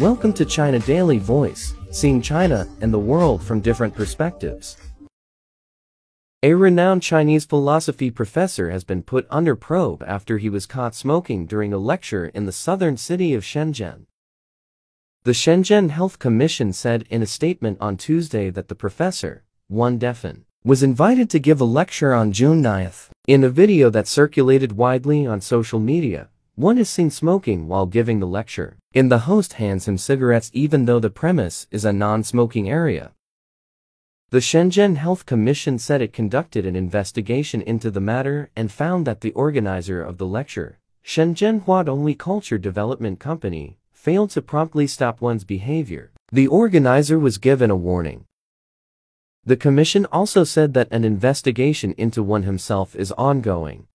Welcome to China Daily Voice, seeing China and the world from different perspectives. A renowned Chinese philosophy professor has been put under probe after he was caught smoking during a lecture in the southern city of Shenzhen. The Shenzhen Health Commission said in a statement on Tuesday that the professor, Wang Defeng, was invited to give a lecture on June 9th. In a video that circulated widely on social media, Wang is seen smoking while giving the lecture. In the host hands him cigarettes even though the premise is a non-smoking area. The Shenzhen Health Commission said it conducted an investigation into the matter and found that the organizer of the lecture, Shenzhen Huadonghui Culture Development Company, failed to promptly stop Wang's behavior. The organizer was given a warning. The commission also said that an investigation into Wang himself is ongoing.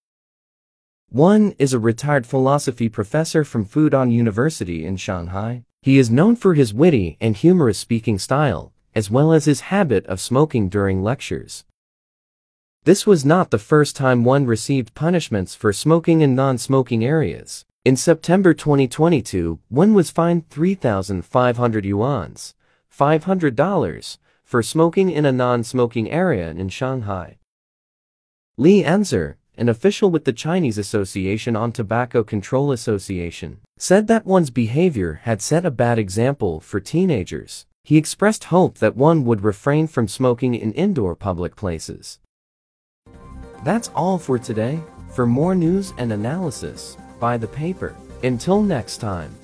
Wang is a retired philosophy professor from Fudan University in Shanghai. He is known for his witty and humorous speaking style, as well as his habit of smoking during lectures. This was not the first time Wang received punishments for smoking in non-smoking areas. In September 2022, Wang was fined 3,500 yuans, $500, for smoking in a non-smoking area in Shanghai. Li Enze, an official with the Chinese Association on Tobacco Control Association, said that Wang's behavior had set a bad example for teenagers. He expressed hope that Wang would refrain from smoking in indoor public places. That's all for today. For more news and analysis, buy the paper. Until next time.